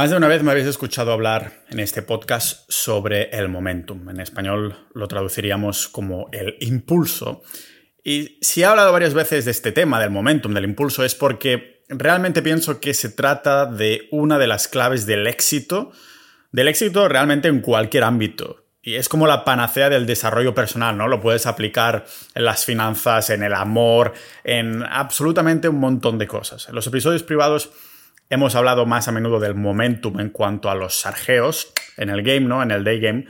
Más de una vez me habéis escuchado hablar en este podcast sobre el momentum. En español lo traduciríamos como el impulso. Y si he hablado varias veces de este tema, del momentum, del impulso, es porque realmente pienso que se trata de una de las claves del éxito, del éxito realmente en cualquier ámbito. Y es como la panacea del desarrollo personal, ¿no? Lo puedes aplicar en las finanzas, en el amor, en absolutamente un montón de cosas. En los episodios privados Hemos hablado más a menudo del momentum en cuanto a los sargeos en el game, ¿no? En el day game.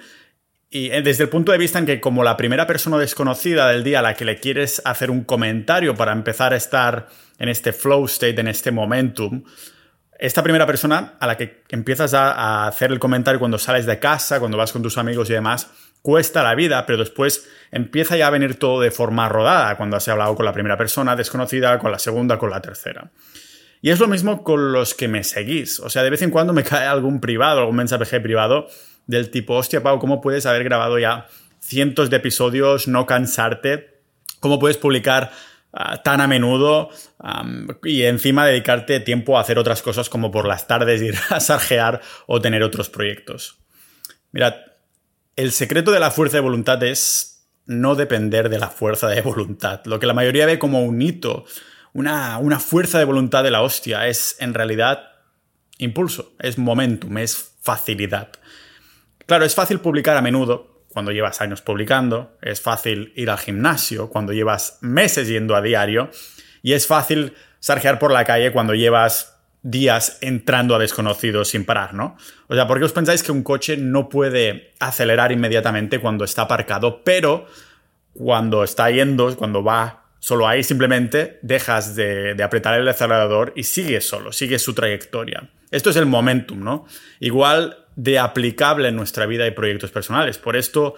Y eh, desde el punto de vista en que como la primera persona desconocida del día a la que le quieres hacer un comentario para empezar a estar en este flow state, en este momentum, esta primera persona a la que empiezas a, hacer el comentario cuando sales de casa, cuando vas con tus amigos y demás, cuesta la vida, pero después empieza ya a venir todo de forma rodada, cuando has hablado con la primera persona desconocida, con la segunda, con la tercera. Y es lo mismo con los que me seguís. O sea, de vez en cuando me cae algún privado, algún mensaje privado del tipo, hostia, Pau, ¿cómo puedes haber grabado ya cientos de episodios, no cansarte? ¿Cómo puedes publicar ah, tan a menudo y encima dedicarte tiempo a hacer otras cosas como por las tardes ir a sarjear o tener otros proyectos? Mirad, el secreto de la fuerza de voluntad es no depender de la fuerza de voluntad. Lo que la mayoría ve como un hito una, fuerza de voluntad de la hostia, es en realidad impulso, es momentum, es facilidad. Claro, es fácil publicar a menudo cuando llevas años publicando, es fácil ir al gimnasio cuando llevas meses yendo a diario y es fácil sarjear por la calle cuando llevas días entrando a desconocidos sin parar, ¿no? O sea, ¿por qué os pensáis que un coche no puede acelerar inmediatamente cuando está aparcado, pero cuando está yendo, cuando va Solo ahí simplemente dejas de, apretar el acelerador y sigues solo, sigues su trayectoria. Esto es el momentum, ¿no? Igual de aplicable en nuestra vida y proyectos personales. Por esto,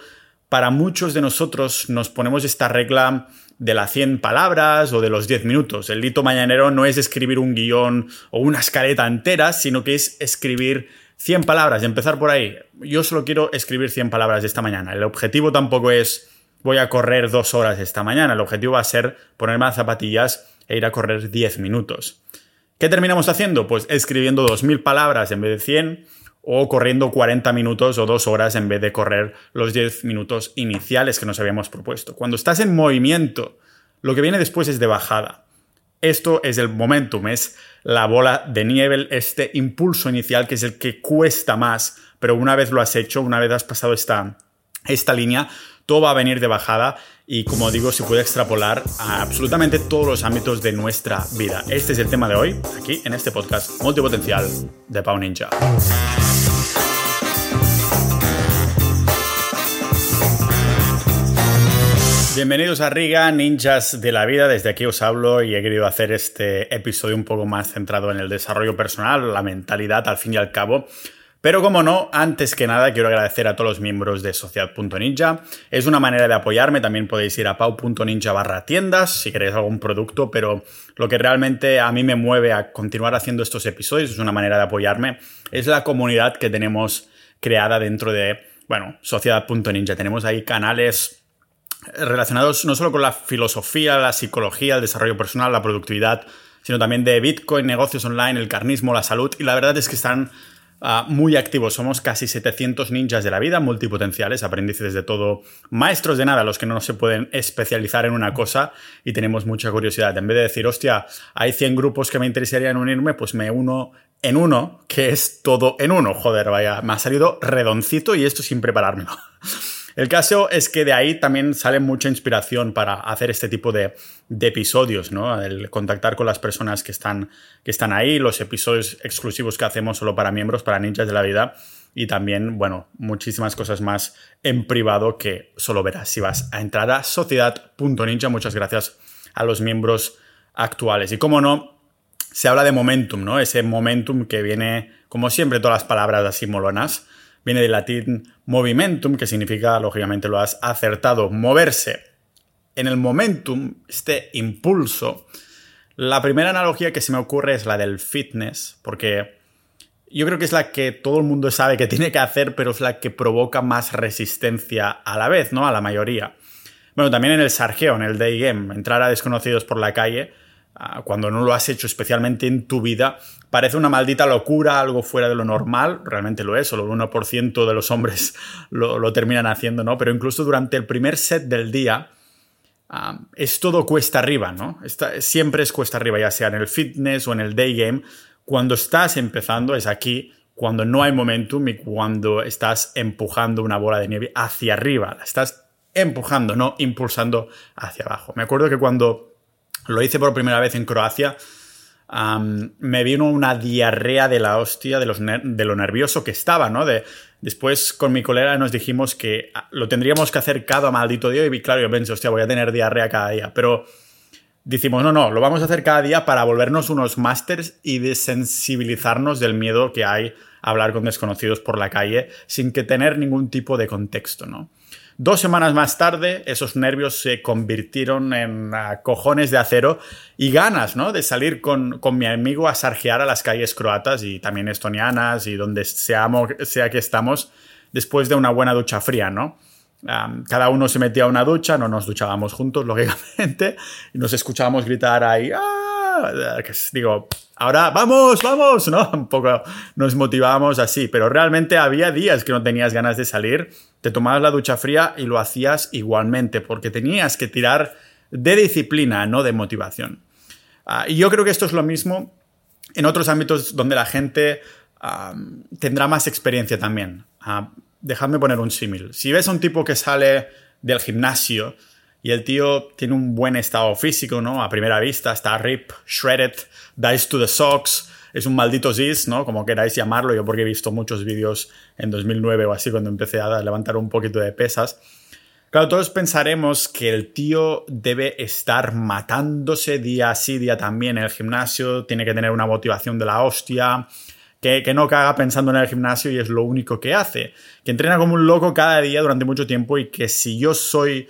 para muchos de nosotros nos ponemos esta regla de las 100 palabras o de los 10 minutos. El hito mañanero no es escribir un guion o una escaleta entera, sino que es escribir 100 palabras, empezar por ahí. Yo solo quiero escribir 100 palabras de esta mañana. El objetivo tampoco es voy a correr dos horas esta mañana. El objetivo va a ser ponerme las zapatillas e ir a correr 10 minutos. ¿Qué terminamos haciendo? Pues escribiendo 2.000 palabras en vez de 100 o corriendo 40 minutos o 2 horas en vez de correr los 10 minutos iniciales que nos habíamos propuesto. Cuando estás en movimiento, lo que viene después es de bajada. Esto es el momentum, es la bola de nieve, este impulso inicial que es el que cuesta más, pero una vez lo has hecho, una vez has pasado esta, esta línea, todo va a venir de bajada y como digo, se puede extrapolar a absolutamente todos los ámbitos de nuestra vida. Este es el tema de hoy, aquí en este podcast multipotencial de Pau Ninja. Bienvenidos a Riga, ninjas de la vida. Desde aquí os hablo y he querido hacer este episodio un poco más centrado en el desarrollo personal, la mentalidad, al fin y al cabo pero como no, antes que nada quiero agradecer a todos los miembros de Sociedad.ninja. Es una manera de apoyarme, también podéis ir a pau.ninja barra tiendas si queréis algún producto, pero lo que realmente a mí me mueve a continuar haciendo estos episodios, es una manera de apoyarme, es la comunidad que tenemos creada dentro de, bueno, Sociedad.ninja. Tenemos ahí canales relacionados no solo con la filosofía, la psicología, el desarrollo personal, la productividad, sino también de Bitcoin, negocios online, el carnismo, la salud, y la verdad es que están Ah, muy activos. Somos casi 700 ninjas de la vida, multipotenciales, aprendices de todo, maestros de nada, los que no se pueden especializar en una cosa y tenemos mucha curiosidad. En vez de decir, hostia, hay 100 grupos que me interesarían unirme, pues me uno en uno, que es todo en uno. Joder, vaya, me ha salido redoncito y esto sin preparármelo. El caso es que de ahí también sale mucha inspiración para hacer este tipo de, episodios, ¿no? El contactar con las personas que están, que están ahí, los episodios exclusivos que hacemos solo para miembros, para ninjas de la vida y también, bueno, muchísimas cosas más en privado que solo verás si vas a entrar a sociedad.ninja. Muchas gracias a los miembros actuales. Y como no, se habla de momentum, ¿no? Ese momentum que viene, como siempre, todas las palabras así molonas viene del latín movimentum, que significa, lógicamente lo has acertado, moverse. En el momentum, este impulso, la primera analogía que se me ocurre es la del fitness, porque yo creo que es la que todo el mundo sabe que tiene que hacer, pero es la que provoca más resistencia a la vez, ¿no? A la mayoría. Bueno, también en el sargeo, en el day game, entrar a desconocidos por la calle, cuando no lo has hecho especialmente en tu vida, parece una maldita locura, algo fuera de lo normal, realmente lo es, solo el 1% de los hombres lo, terminan haciendo, ¿no? Pero incluso durante el primer set del día, ah, es todo cuesta arriba, ¿no? siempre es cuesta arriba, ya sea en el fitness o en el day game. Cuando estás empezando es aquí cuando no hay momentum y cuando estás empujando una bola de nieve hacia arriba. La estás empujando, no impulsando hacia abajo. Me acuerdo que cuando lo hice por primera vez en Croacia, me vino una diarrea de la hostia de, de, lo nervioso que estaba, ¿no? De, después con mi colega nos dijimos que ah, lo tendríamos que hacer cada maldito día y claro, yo pensé, hostia, voy a tener diarrea cada día, pero decimos, no, no, lo vamos a hacer cada día para volvernos unos másters y desensibilizarnos del miedo que hay a hablar con desconocidos por la calle sin que tener ningún tipo de contexto, ¿no? Dos semanas más tarde, esos nervios se convirtieron en cojones de acero y ganas, ¿no? De salir con, mi amigo a sarjear a las calles croatas y también estonianas y donde sea que estamos después de una buena ducha fría, ¿no? cada uno se metía a una ducha, no nos duchábamos juntos, lógicamente, y nos escuchábamos gritar ahí, ¡ah! digo, ahora vamos, vamos, ¿no? Un poco nos motivábamos así, pero realmente había días que no tenías ganas de salir, te tomabas la ducha fría y lo hacías igualmente, porque tenías que tirar de disciplina, no de motivación. Ah, y yo creo que esto es lo mismo en otros ámbitos donde la gente tendrá más experiencia también. Ah, dejadme poner un símil. Si ves a un tipo que sale del gimnasio y el tío tiene un buen estado físico, ¿no? A primera vista, está rip, shredded, dice to the socks, es un maldito zis, ¿no? Como queráis llamarlo, yo porque he visto muchos vídeos en 2009 o así cuando empecé a levantar un poquito de pesas. Claro, todos pensaremos que el tío debe estar matándose día sí, día también en el gimnasio, tiene que tener una motivación de la hostia, que, no caga pensando en el gimnasio y es lo único que hace. Que entrena como un loco cada día durante mucho tiempo y que si yo soy.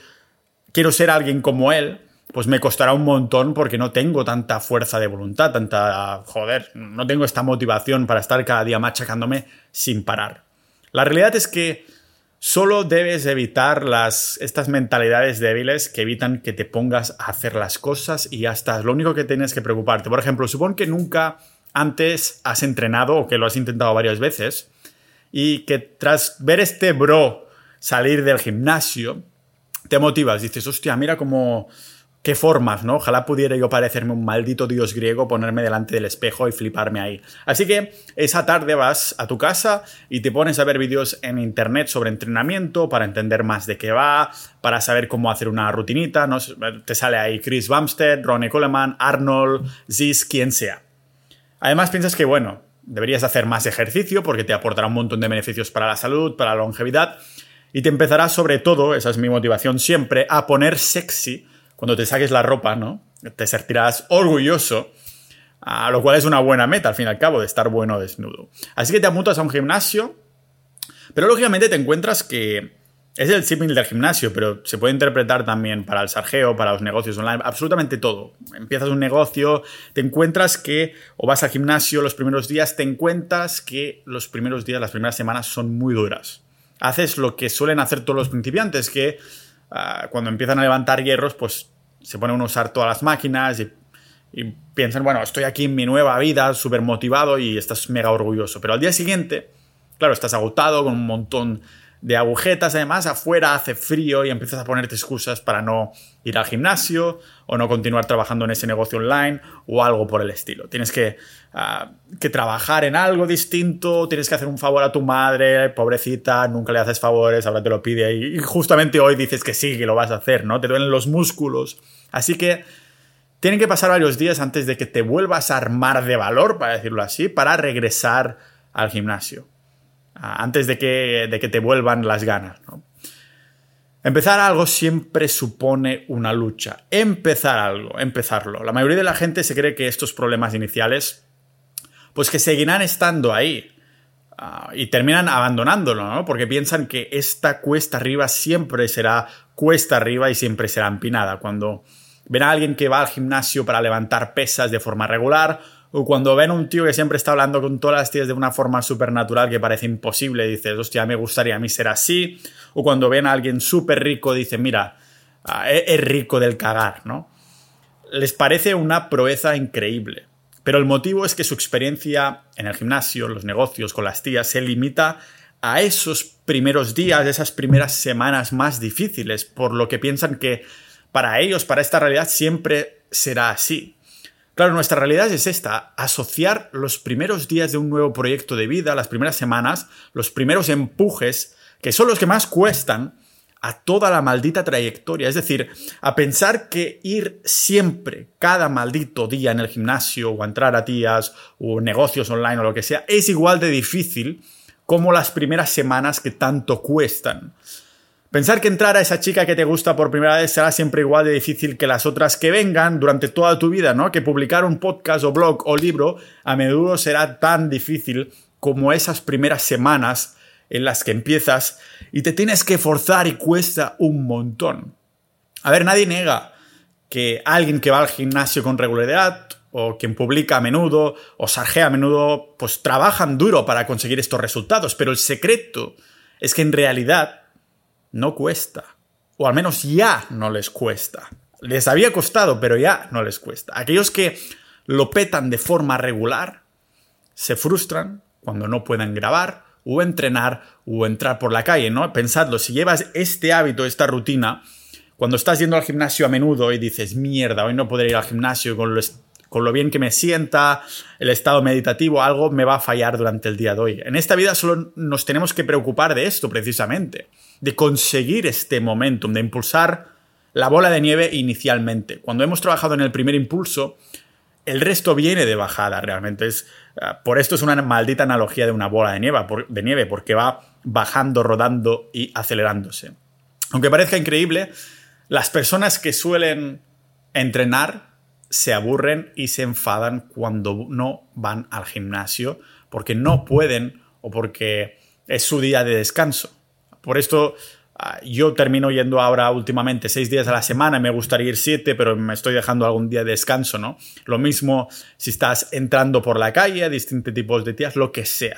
Quiero ser alguien como él, pues me costará un montón porque no tengo tanta fuerza de voluntad, tanta. joder, no tengo esta motivación para estar cada día machacándome sin parar. La realidad es que solo debes evitar las, estas mentalidades débiles que evitan que te pongas a hacer las cosas y ya estás. Lo único que tienes que preocuparte. Por ejemplo, supón que nunca antes has entrenado o que lo has intentado varias veces y que tras ver este bro salir del gimnasio, te motivas, dices, hostia, mira cómo... qué formas, ¿no? Ojalá pudiera yo parecerme un maldito dios griego, ponerme delante del espejo y fliparme ahí. Así que esa tarde vas a tu casa y te pones a ver vídeos en internet sobre entrenamiento para entender más de qué va, para saber cómo hacer una rutinita, ¿no? Te sale ahí Chris Bumstead, Ronnie Coleman, Arnold, Ziz, quien sea. Además piensas que, bueno, deberías hacer más ejercicio porque te aportará un montón de beneficios para la salud, para la longevidad, y te empezará sobre todo, esa es mi motivación siempre, a poner sexy cuando te saques la ropa, ¿no? Te sentirás orgulloso, a lo cual es una buena meta al fin y al cabo de estar bueno desnudo. Así que te apuntas a un gimnasio, pero lógicamente te encuentras que es el símil del gimnasio, pero se puede interpretar también para el sargeo, para los negocios online, absolutamente todo. Empiezas un negocio, te encuentras que, o vas al gimnasio los primeros días, te encuentras que los primeros días, las primeras semanas son muy duras. Haces lo que suelen hacer todos los principiantes, que ah, cuando empiezan a levantar hierros, pues se ponen a usar todas las máquinas y, y piensan, bueno, estoy aquí en mi nueva vida, súper motivado y estás mega orgulloso. Pero al día siguiente, claro, estás agotado con un montón de agujetas, además afuera hace frío y empiezas a ponerte excusas para no ir al gimnasio o no continuar trabajando en ese negocio online o algo por el estilo. Tienes que, ah, que trabajar en algo distinto, tienes que hacer un favor a tu madre, pobrecita, nunca le haces favores, ahora te lo pide y justamente hoy dices que sí, que lo vas a hacer, ¿no? Te duelen los músculos. Así que tienen que pasar varios días antes de que te vuelvas a armar de valor, para decirlo así, para regresar al gimnasio antes de que, de que te vuelvan las ganas. Empezar algo siempre supone una lucha. Empezar algo, empezarlo. La mayoría de la gente se cree que estos problemas iniciales, pues que seguirán estando ahí. Ah, y terminan abandonándolo, ¿no? Porque piensan que esta cuesta arriba siempre será cuesta arriba y siempre será empinada. Cuando ven a alguien que va al gimnasio para levantar pesas de forma regular o cuando ven a un tío que siempre está hablando con todas las tías de una forma supernatural que parece imposible, dices, hostia, me gustaría a mí ser así. O cuando ven a alguien súper rico, dicen, mira, ah, e-, es rico del cagar, ¿no? les parece una proeza increíble. Pero el motivo es que su experiencia en el gimnasio, los negocios, con las tías, se limita a esos primeros días, esas primeras semanas más difíciles, por lo que piensan que para ellos, para esta realidad, siempre será así. Claro, nuestra realidad es esta, asociar los primeros días de un nuevo proyecto de vida, las primeras semanas, los primeros empujes, que son los que más cuestan, a toda la maldita trayectoria. Es decir, a pensar que ir siempre, cada maldito día en el gimnasio o entrar a tías o negocios online o lo que sea, es igual de difícil como las primeras semanas que tanto cuestan. Pensar que entrar a esa chica que te gusta por primera vez será siempre igual de difícil que las otras que vengan durante toda tu vida, ¿no? Que publicar un podcast o blog o libro a menudo será tan difícil como esas primeras semanas en las que empiezas y te tienes que forzar y cuesta un montón. A ver, nadie niega que alguien que va al gimnasio con regularidad o quien publica a menudo o sarjea a menudo, pues trabajan duro para conseguir estos resultados, pero el secreto es que en realidad no cuesta, o al menos ya no les cuesta. Les había costado, pero ya no les cuesta. Aquellos que lo petan de forma regular se frustran cuando no pueden grabar o entrenar o entrar por la calle, ¿no? Pensadlo, si llevas este hábito, esta rutina, cuando estás yendo al gimnasio a menudo y dices, mierda, hoy no podré ir al gimnasio con lo, con lo bien que me sienta, el estado meditativo, algo me va a fallar durante el día de hoy. En esta vida solo nos tenemos que preocupar de esto precisamente, de conseguir este momentum, de impulsar la bola de nieve inicialmente. Cuando hemos trabajado en el primer impulso, el resto viene de bajada realmente. Es, ah, por esto es una maldita analogía de una bola de nieve, de nieve, porque va bajando, rodando y acelerándose. Aunque parezca increíble, las personas que suelen entrenar se aburren y se enfadan cuando no van al gimnasio porque no pueden o porque es su día de descanso. Por esto Ah, yo termino yendo ahora últimamente seis días a la semana, me gustaría ir siete, pero me estoy dejando algún día de descanso, ¿no? Lo mismo si estás entrando por la calle, distintos tipos de días, lo que sea.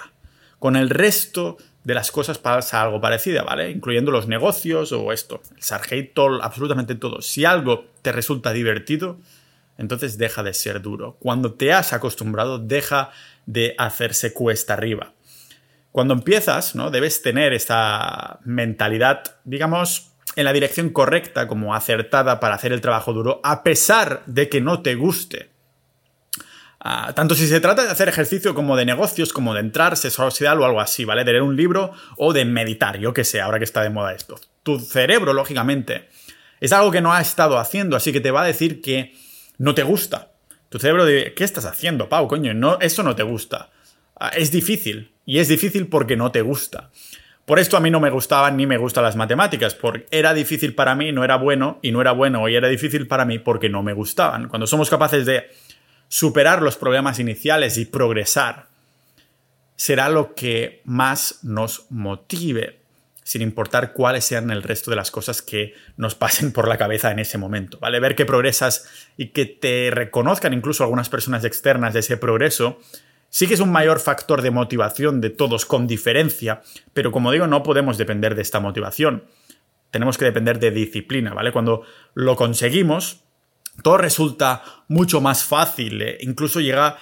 Con el resto de las cosas pasa algo parecido, ¿vale? Incluyendo los negocios o esto, el sargento, absolutamente todo. Si algo te resulta divertido, entonces deja de ser duro. Cuando te has acostumbrado, deja de hacerse cuesta arriba. Cuando empiezas, ¿no? Debes tener esta mentalidad, digamos, en la dirección correcta, como acertada para hacer el trabajo duro, a pesar de que no te guste. Ah, tanto si se trata de hacer ejercicio como de negocios, como de entrar, social o algo así, ¿vale? De leer un libro o de meditar, yo que sé, ahora que está de moda esto. Tu cerebro, lógicamente, es algo que no ha estado haciendo, así que te va a decir que no te gusta. Tu cerebro dice, ¿qué estás haciendo, Pau? Coño, no, eso no te gusta. Ah, es difícil. Y es difícil porque no te gusta. Por esto a mí no me gustaban ni me gustan las matemáticas, porque era difícil para mí, no era bueno, y no era bueno y era difícil para mí porque no me gustaban. Cuando somos capaces de superar los problemas iniciales y progresar, será lo que más nos motive, sin importar cuáles sean el resto de las cosas que nos pasen por la cabeza en ese momento, ¿vale? Ver que progresas y que te reconozcan incluso algunas personas externas de ese progreso Sí que es un mayor factor de motivación de todos con diferencia, pero como digo, no podemos depender de esta motivación. Tenemos que depender de disciplina, ¿vale? Cuando lo conseguimos, todo resulta mucho más fácil, eh, incluso llega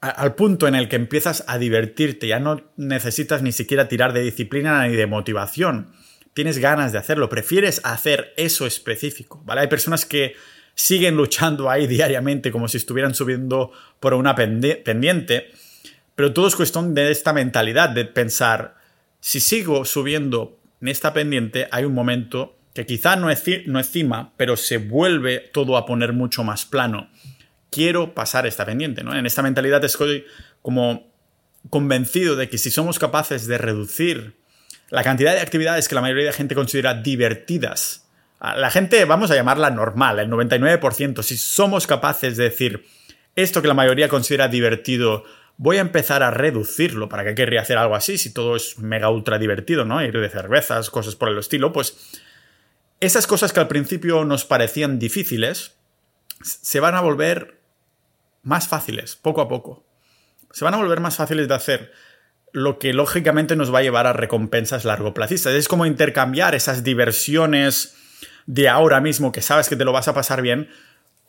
al punto en el que empiezas a divertirte, ya no necesitas ni siquiera tirar de disciplina ni de motivación. Tienes ganas de hacerlo, prefieres hacer eso específico, ¿vale? Hay personas que siguen luchando ahí diariamente como si estuvieran subiendo por una pendiente, pero todo es cuestión de esta mentalidad de pensar, si sigo subiendo en esta pendiente, hay un momento que quizá no es, no cima, pero se vuelve todo a poner mucho más plano. Quiero pasar esta pendiente, ¿no? En esta mentalidad estoy como convencido de que si somos capaces de reducir la cantidad de actividades que la mayoría de gente considera divertidas la gente, vamos a llamarla normal, el 99%, si somos capaces de decir esto que la mayoría considera divertido, voy a empezar a reducirlo. ¿Para qué querría hacer algo así si todo es mega ultra divertido, ¿no? Ir de cervezas, cosas por el estilo, pues esas cosas que al principio nos parecían difíciles se van a volver más fáciles, poco a poco. Se van a volver más fáciles de hacer, lo que lógicamente nos va a llevar a recompensas largoplacistas. Es como intercambiar esas diversiones de ahora mismo que sabes que te lo vas a pasar bien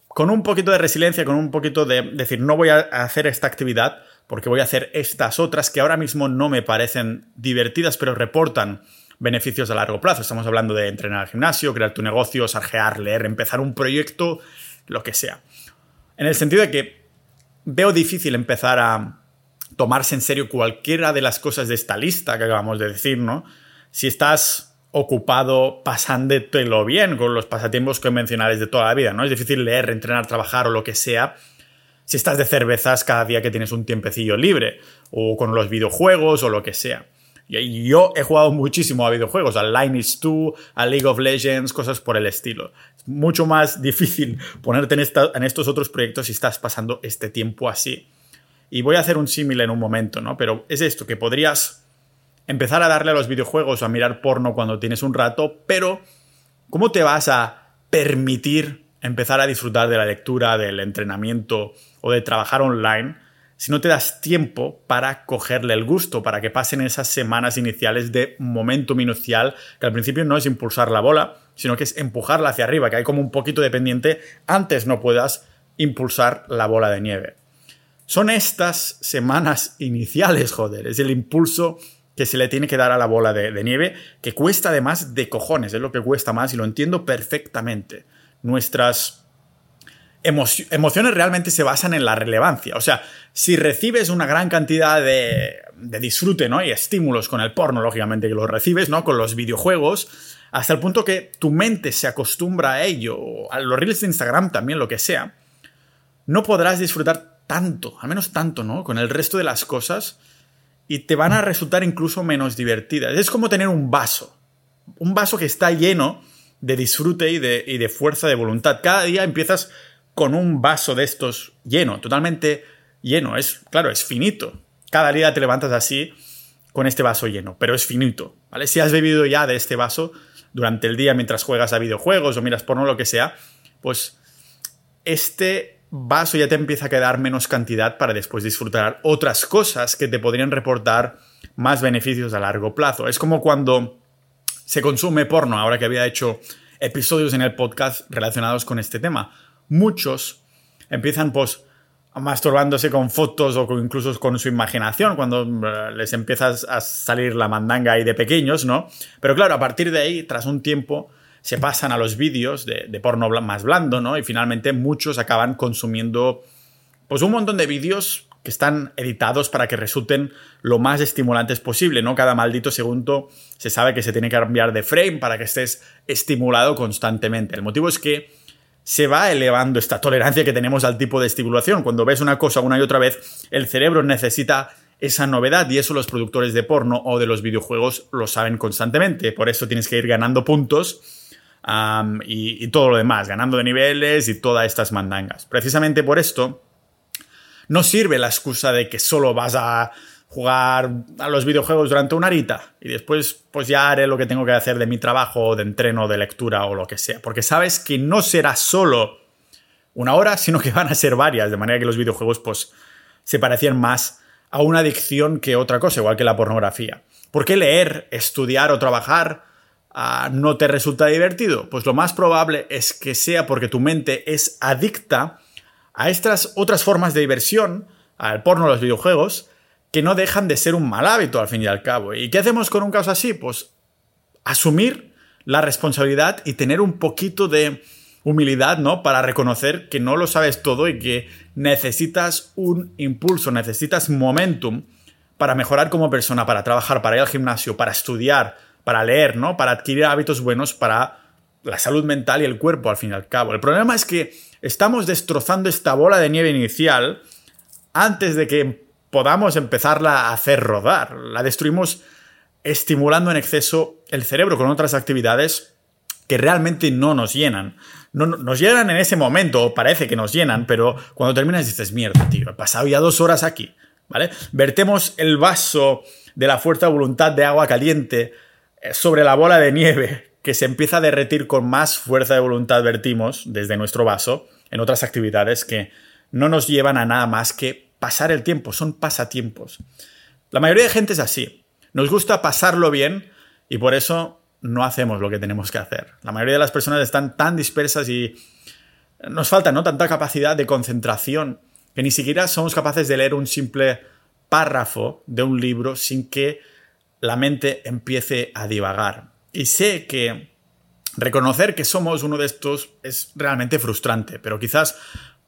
con un poquito de resiliencia, con un poquito de decir, no voy a hacer esta actividad porque voy a hacer estas otras que ahora mismo no me parecen divertidas, pero reportan beneficios a largo plazo. Estamos hablando de entrenar al gimnasio, crear tu negocio, sarjear, leer, empezar un proyecto, lo que sea. En el sentido de que veo difícil empezar a tomarse en serio cualquiera de las cosas de esta lista que acabamos de decir, ¿no? Si estás ocupado pasándotelo bien con los pasatiempos convencionales de toda la vida, ¿no? Es difícil leer, entrenar, trabajar o lo que sea si estás de cervezas cada día que tienes un tiempecillo libre, o con los videojuegos o lo que sea. Yo he jugado muchísimo a videojuegos, a Line is 2, a League of Legends, cosas por el estilo. Es mucho más difícil ponerte en, en estos otros proyectos si estás pasando este tiempo así. Y voy a hacer un símil en un momento, ¿no? Pero es esto, que podrías empezar a darle a los videojuegos a mirar porno cuando tienes un rato, pero ¿cómo te vas a permitir empezar a disfrutar de la lectura, del entrenamiento o de trabajar online si no te das tiempo para cogerle el gusto, para que pasen esas semanas iniciales de momento minucial, que al principio no es impulsar la bola, sino que es empujarla hacia arriba, que hay como un poquito de pendiente, antes no puedas impulsar la bola de nieve. Son estas semanas iniciales, joder, es el impulso que se le tiene que dar a la bola de, nieve, que cuesta además de cojones, es lo que cuesta más y lo entiendo perfectamente. Nuestras emociones realmente se basan en la relevancia. O sea, si recibes una gran cantidad de, de, disfrute ¿no? y estímulos con el porno, lógicamente que lo recibes, ¿no? con los videojuegos, hasta el punto que tu mente se acostumbra a ello, a los reels de Instagram también, lo que sea, no podrás disfrutar tanto, al menos tanto, ¿no? Con el resto de las cosas y te van a resultar incluso menos divertidas. Es como tener un vaso, un vaso que está lleno de disfrute y de, y de fuerza de voluntad. Cada día empiezas con un vaso de estos lleno, totalmente lleno. Es, claro, es finito. Cada día te levantas así con este vaso lleno, pero es finito, ¿vale? Si has bebido ya de este vaso durante el día mientras juegas a videojuegos o miras porno lo que sea, pues este vaso ya te empieza a quedar menos cantidad para después disfrutar otras cosas que te podrían reportar más beneficios a largo plazo. Es como cuando se consume porno, ahora que había hecho episodios en el podcast relacionados con este tema. Muchos empiezan pues masturbándose con fotos o incluso con su imaginación cuando eh, les empiezas a salir la mandanga ahí de pequeños, ¿no? Pero claro, a partir de ahí, tras un tiempo, se pasan a los vídeos de, porno más blando, ¿no? Y finalmente muchos acaban consumiendo pues un montón de vídeos que están editados para que resulten lo más estimulantes posible, ¿no? Cada maldito segundo se sabe que se tiene que cambiar de frame para que estés estimulado constantemente. El motivo es que se va elevando esta tolerancia que tenemos al tipo de estimulación. Cuando ves una cosa una y otra vez, el cerebro necesita esa novedad y eso los productores de porno o de los videojuegos lo saben constantemente. Por eso tienes que ir ganando puntos y, todo lo demás, ganando de niveles y todas estas mandangas. Precisamente por esto, no sirve la excusa de que solo vas a jugar a los videojuegos durante una horita y después pues ya haré lo que tengo que hacer de mi trabajo, de entreno, de lectura o lo que sea. Porque sabes que no será solo una hora, sino que van a ser varias, de manera que los videojuegos pues se parecían más a una adicción que otra cosa, igual que la pornografía. ¿Por qué leer, estudiar o trabajar no te resulta divertido? Pues lo más probable es que sea porque tu mente es adicta a estas otras formas de diversión, al porno, a los videojuegos, que no dejan de ser un mal hábito al fin y al cabo. ¿Y qué hacemos con un caso así? Pues asumir la responsabilidad y tener un poquito de humildad, ¿no? Para reconocer que no lo sabes todo y que necesitas un impulso, necesitas momentum para mejorar como persona, para trabajar, para ir al gimnasio, para estudiar, para leer, ¿no? Para adquirir hábitos buenos para la salud mental y el cuerpo, al fin y al cabo. El problema es que estamos destrozando esta bola de nieve inicial antes de que podamos empezarla a hacer rodar. La destruimos estimulando en exceso el cerebro con otras actividades que realmente no nos llenan. No, nos llenan en ese momento, o parece que nos llenan, pero cuando terminas dices, mierda, tío, he pasado ya dos horas aquí, ¿vale? Vertemos el vaso de la fuerza de voluntad de agua caliente sobre la bola de nieve que se empieza a derretir con más fuerza de voluntad, vertimos desde nuestro vaso en otras actividades que no nos llevan a nada más que pasar el tiempo, son pasatiempos. La mayoría de gente es así. Nos gusta pasarlo bien y por eso no hacemos lo que tenemos que hacer. La mayoría de las personas están tan dispersas y nos falta ¿no? tanta capacidad de concentración que ni siquiera somos capaces de leer un simple párrafo de un libro sin que la mente empiece a divagar. Y sé que reconocer que somos uno de estos es realmente frustrante, pero quizás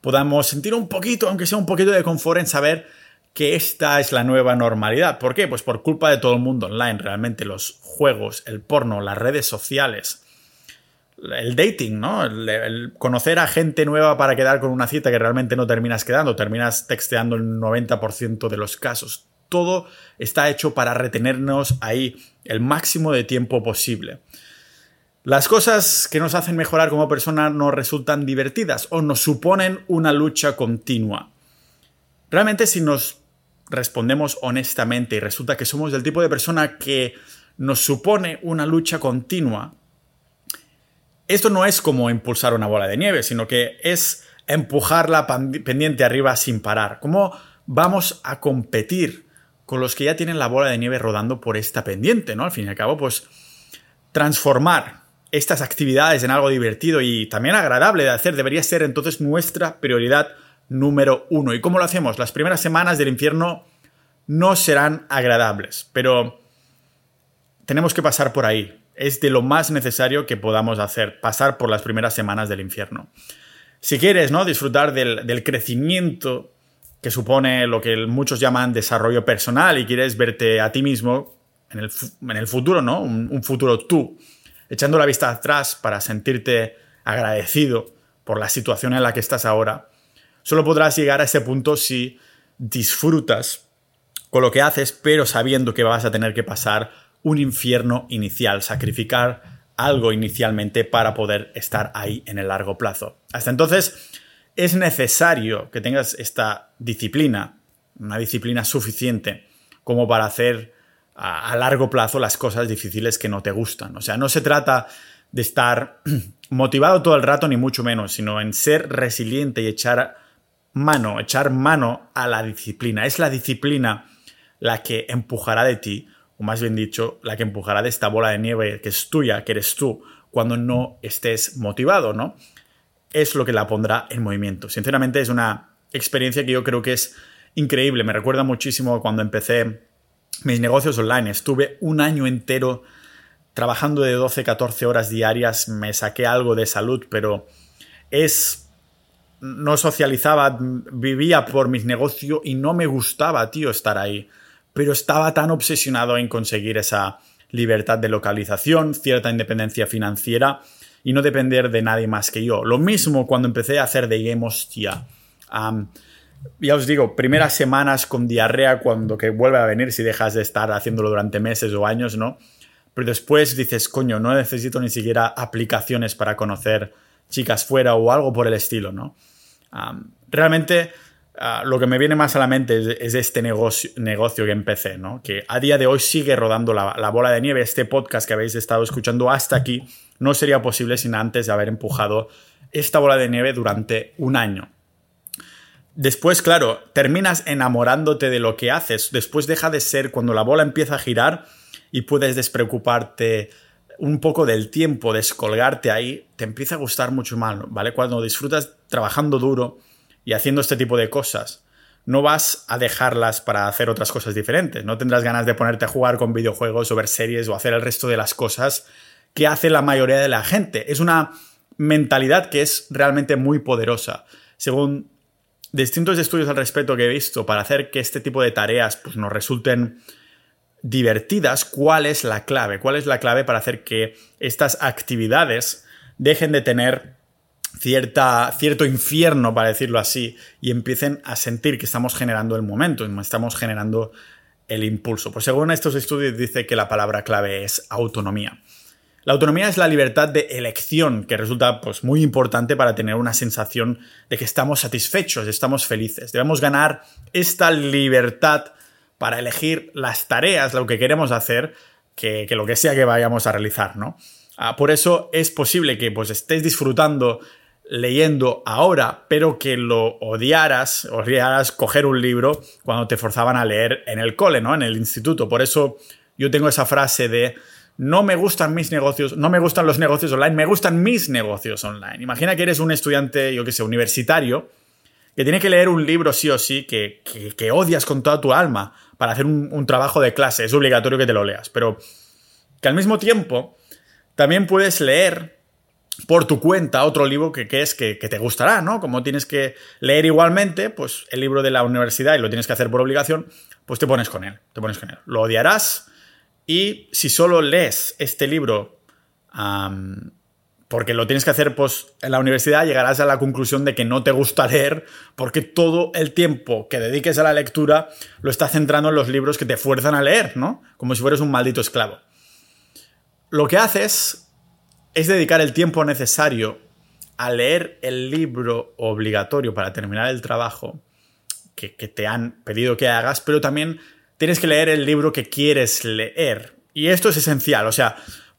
podamos sentir un poquito, aunque sea un poquito de confort en saber que esta es la nueva normalidad. ¿Por qué? Pues por culpa de todo el mundo online, realmente los juegos, el porno, las redes sociales, el dating, ¿no? El, conocer a gente nueva para quedar con una cita que realmente no terminas quedando, terminas texteando el 90% de los casos. Todo está hecho para retenernos ahí el máximo de tiempo posible. Las cosas que nos hacen mejorar como persona nos resultan divertidas o nos suponen una lucha continua. Realmente si nos respondemos honestamente y resulta que somos del tipo de persona que nos supone una lucha continua, esto no es como impulsar una bola de nieve, sino que es empujarla pendiente arriba sin parar. ¿Cómo vamos a competir con los que ya tienen la bola de nieve rodando por esta pendiente, ¿no? Al fin y al cabo, pues transformar estas actividades en algo divertido y también agradable de hacer debería ser entonces nuestra prioridad número uno. ¿Y cómo lo hacemos? Las primeras semanas del infierno no serán agradables, pero tenemos que pasar por ahí. Es de lo más necesario que podamos hacer, pasar por las primeras semanas del infierno. Si quieres ¿no? disfrutar del, crecimiento que supone lo que muchos llaman desarrollo personal y quieres verte a ti mismo en el, futuro, ¿no? un futuro tú, echando la vista atrás para sentirte agradecido por la situación en la que estás ahora, solo podrás llegar a ese punto si disfrutas con lo que haces, pero sabiendo que vas a tener que pasar un infierno inicial, sacrificar algo inicialmente para poder estar ahí en el largo plazo. Hasta entonces es necesario que tengas esta disciplina, una disciplina suficiente como para hacer a, largo plazo las cosas difíciles que no te gustan. O sea, no se trata de estar motivado todo el rato, ni mucho menos, sino en ser resiliente y echar mano, echar mano a la disciplina. Es la disciplina la que empujará de ti, o más bien dicho, la que empujará de esta bola de nieve que es tuya, que eres tú, cuando no estés motivado, ¿no? Es lo que la pondrá en movimiento. Sinceramente es una experiencia que yo creo que es increíble. Me recuerda muchísimo cuando empecé mis negocios online. Estuve un año entero trabajando de 12, 14 horas diarias. Me saqué algo de salud, pero es no socializaba, vivía por mis negocios y no me gustaba, tío, estar ahí pero estaba tan obsesionado en conseguir esa libertad de localización, cierta independencia financiera y no depender de nadie más que yo. Lo mismo cuando empecé a hacer de game, hostia. Ya os digo, primeras semanas con diarrea cuando que vuelve a venir si dejas de estar haciéndolo durante meses o años, ¿no? Pero después dices, coño, no necesito ni siquiera aplicaciones para conocer chicas fuera o algo por el estilo, ¿no? realmente Ah, lo que me viene más a la mente es, este negocio, negocio, que empecé, ¿no? Que a día de hoy sigue rodando la, la, bola de nieve. Este podcast que habéis estado escuchando hasta aquí no sería posible sin antes de haber empujado esta bola de nieve durante un año. Después, claro, terminas enamorándote de lo que haces. Después deja de ser cuando la bola empieza a girar y puedes despreocuparte un poco del tiempo, descolgarte ahí, te empieza a gustar mucho más, ¿vale? Cuando disfrutas trabajando duro, y haciendo este tipo de cosas, no vas a dejarlas para hacer otras cosas diferentes. No tendrás ganas de ponerte a jugar con videojuegos o ver series o hacer el resto de las cosas que hace la mayoría de la gente. Es una mentalidad que es realmente muy poderosa. Según distintos estudios al respecto que he visto, para hacer que este tipo de tareas pues, nos resulten divertidas, ¿cuál es la clave? ¿Cuál es la clave para hacer que estas actividades dejen de tener cierta, cierto infierno, para decirlo así, y empiecen a sentir que estamos generando el momento, estamos generando el impulso. Pues según estos estudios dice que la palabra clave es autonomía. La autonomía es la libertad de elección, que resulta pues, muy importante para tener una sensación de que estamos satisfechos, estamos felices. Debemos ganar esta libertad para elegir las tareas, lo que queremos hacer, que, lo que sea que vayamos a realizar, ¿no? Ah, por eso es posible que pues, estés disfrutando leyendo ahora, pero que lo odiaras, odiaras coger un libro cuando te forzaban a leer en el cole, ¿no? En el instituto. Por eso yo tengo esa frase de no me gustan mis negocios, no me gustan los negocios online, me gustan mis negocios online. Imagina que eres un estudiante, yo qué sé, universitario, que tiene que leer un libro sí o sí que, que, odias con toda tu alma para hacer un, trabajo de clase. Es obligatorio que te lo leas. Pero que al mismo tiempo también puedes leer por tu cuenta otro libro que, que es que, te gustará, ¿no? Como tienes que leer igualmente, pues el libro de la universidad y lo tienes que hacer por obligación, pues te pones con él, te pones con él. Lo odiarás y si solo lees este libro porque lo tienes que hacer pues, en la universidad, llegarás a la conclusión de que no te gusta leer porque todo el tiempo que dediques a la lectura lo estás centrando en los libros que te fuerzan a leer, ¿no? Como si fueras un maldito esclavo. Lo que haces es dedicar el tiempo necesario a leer el libro obligatorio para terminar el trabajo que, te han pedido que hagas, pero también tienes que leer el libro que quieres leer. Y esto es esencial, o sea,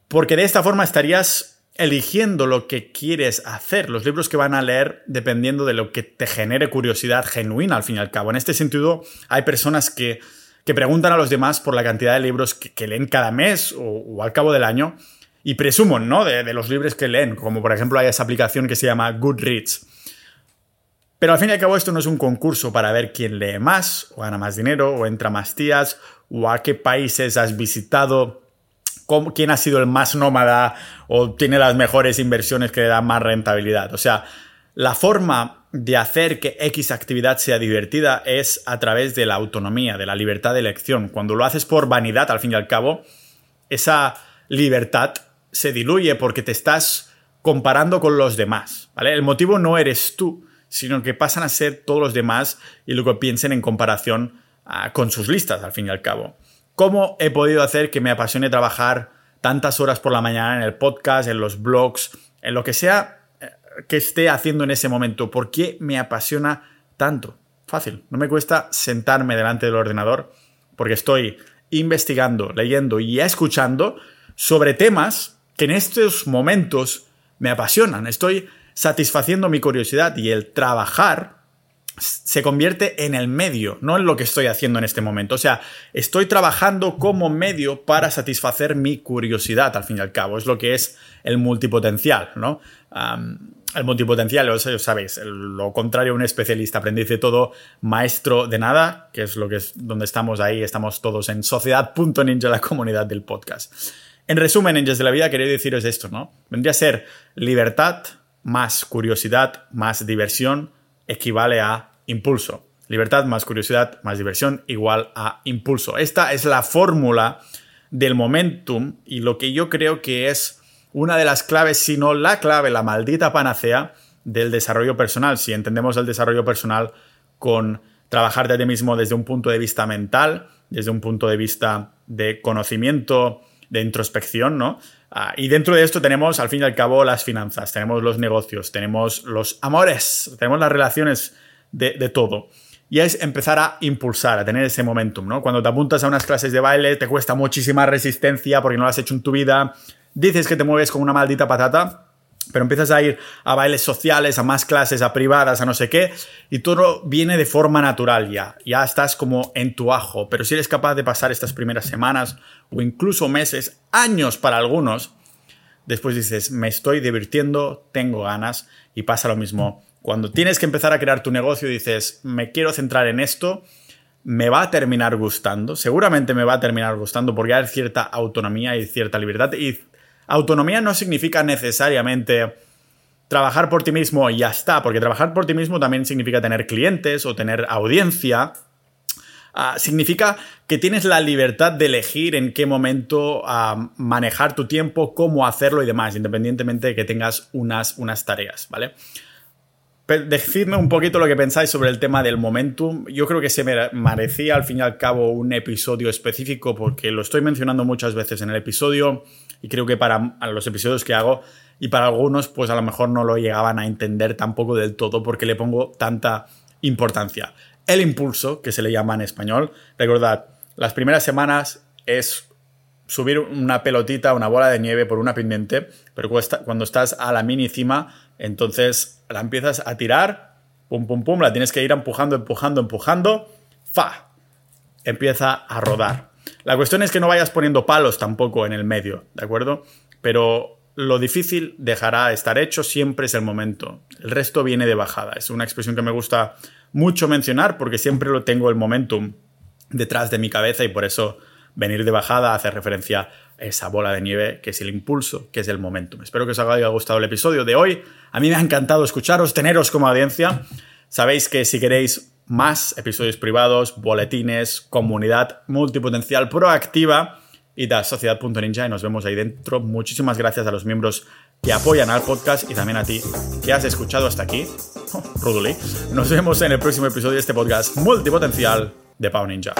porque de esta forma estarías eligiendo lo que quieres hacer, los libros que van a leer dependiendo de lo que te genere curiosidad genuina al fin y al cabo. En este sentido, hay personas que, preguntan a los demás por la cantidad de libros que, leen cada mes o, al cabo del año y presumen, ¿no? De, de, los libros que leen, como por ejemplo hay esa aplicación que se llama Goodreads. Pero al fin y al cabo esto no es un concurso para ver quién lee más, o gana más dinero, o entra más tías, o a qué países has visitado, quién ha sido el más nómada, o tiene las mejores inversiones que le dan más rentabilidad. O sea, la forma de hacer que X actividad sea divertida es a través de la autonomía, de la libertad de elección. Cuando lo haces por vanidad, al fin y al cabo, esa libertad se diluye porque te estás comparando con los demás. ¿vale? El motivo no eres tú, sino que pasan a ser todos los demás y lo que piensen en comparación ah, con sus listas, al fin y al cabo. ¿Cómo he podido hacer que me apasione trabajar tantas horas por la mañana en el podcast, en los blogs, en lo que sea eh, que esté haciendo en ese momento? ¿Por qué me apasiona tanto? Fácil, no me cuesta sentarme delante del ordenador porque estoy investigando, leyendo y escuchando sobre temas que en estos momentos me apasionan. Estoy satisfaciendo mi curiosidad y el trabajar se convierte en el medio, no en lo que estoy haciendo en este momento. O sea, estoy trabajando como medio para satisfacer mi curiosidad, al fin y al cabo. Es lo que es el multipotencial, ¿no? el multipotencial, o sea, sabéis, lo contrario a un especialista, aprendiz de todo, maestro de nada, que es lo que es donde estamos ahí, estamos todos en sociedad.ninja, la comunidad del podcast. En resumen, ninjas de la vida, quería deciros esto, ¿no? Vendría a ser libertad, más curiosidad más diversión equivale a impulso. Libertad más curiosidad más diversión igual a impulso. Esta es la fórmula del momentum y lo que yo creo que es una de las claves, si no la clave, la maldita panacea del desarrollo personal. Si entendemos el desarrollo personal con trabajar de ti mismo desde un punto de vista mental, desde un punto de vista de conocimiento, de introspección, ¿no? Ah, y dentro de esto tenemos, al fin y al cabo, las finanzas, tenemos los negocios, tenemos los amores, tenemos las relaciones de, todo. Y es empezar a impulsar, a tener ese momentum, ¿no? Cuando te apuntas a unas clases de baile, te cuesta muchísima resistencia porque no lo has hecho en tu vida, dices que te mueves como una maldita patata, pero empiezas a ir a bailes sociales, a más clases, a privadas, a no sé qué, y todo viene de forma natural ya. Ya estás como en tu ajo. Pero si eres capaz de pasar estas primeras semanas o incluso meses, años para algunos, después dices, me estoy divirtiendo, tengo ganas, y pasa lo mismo. Cuando tienes que empezar a crear tu negocio, dices, me quiero centrar en esto, me va a terminar gustando, seguramente me va a terminar gustando porque hay cierta autonomía y cierta libertad y Autonomía no significa necesariamente trabajar por ti mismo y ya está, porque trabajar por ti mismo también significa tener clientes o tener audiencia. Ah, significa que tienes la libertad de elegir en qué momento ah, manejar tu tiempo, cómo hacerlo y demás, independientemente de que tengas unas, unas tareas, ¿vale? Decidme un poquito lo que pensáis sobre el tema del momentum. Yo creo que se merecía al fin y al cabo un episodio específico porque lo estoy mencionando muchas veces en el episodio y creo que para los episodios que hago y para algunos pues a lo mejor no lo llegaban a entender tampoco del todo porque le pongo tanta importancia. El impulso, que se le llama en español, recordad, las primeras semanas es subir una pelotita, una bola de nieve por una pendiente, pero cuando estás a la mini cima, entonces la empiezas a tirar, pum, pum, pum, la tienes que ir empujando, empujando, empujando, fa, empieza a rodar. La cuestión es que no vayas poniendo palos tampoco en el medio, ¿de acuerdo? Pero lo difícil dejará estar hecho, siempre es el momento. El resto viene de bajada. Es una expresión que me gusta mucho mencionar porque siempre lo tengo el momentum detrás de mi cabeza y por eso venir de bajada hace referencia a esa bola de nieve que es el impulso, que es el momentum. Espero que os haya gustado el episodio de hoy. A mí me ha encantado escucharos, teneros como audiencia. Sabéis que si queréis más episodios privados, boletines, comunidad multipotencial proactiva, y a sociedad.ninja y nos vemos ahí dentro. Muchísimas gracias a los miembros que apoyan al podcast y también a ti que has escuchado hasta aquí. Oh, Rudely. Nos vemos en el próximo episodio de este podcast multipotencial de Pau Ninja.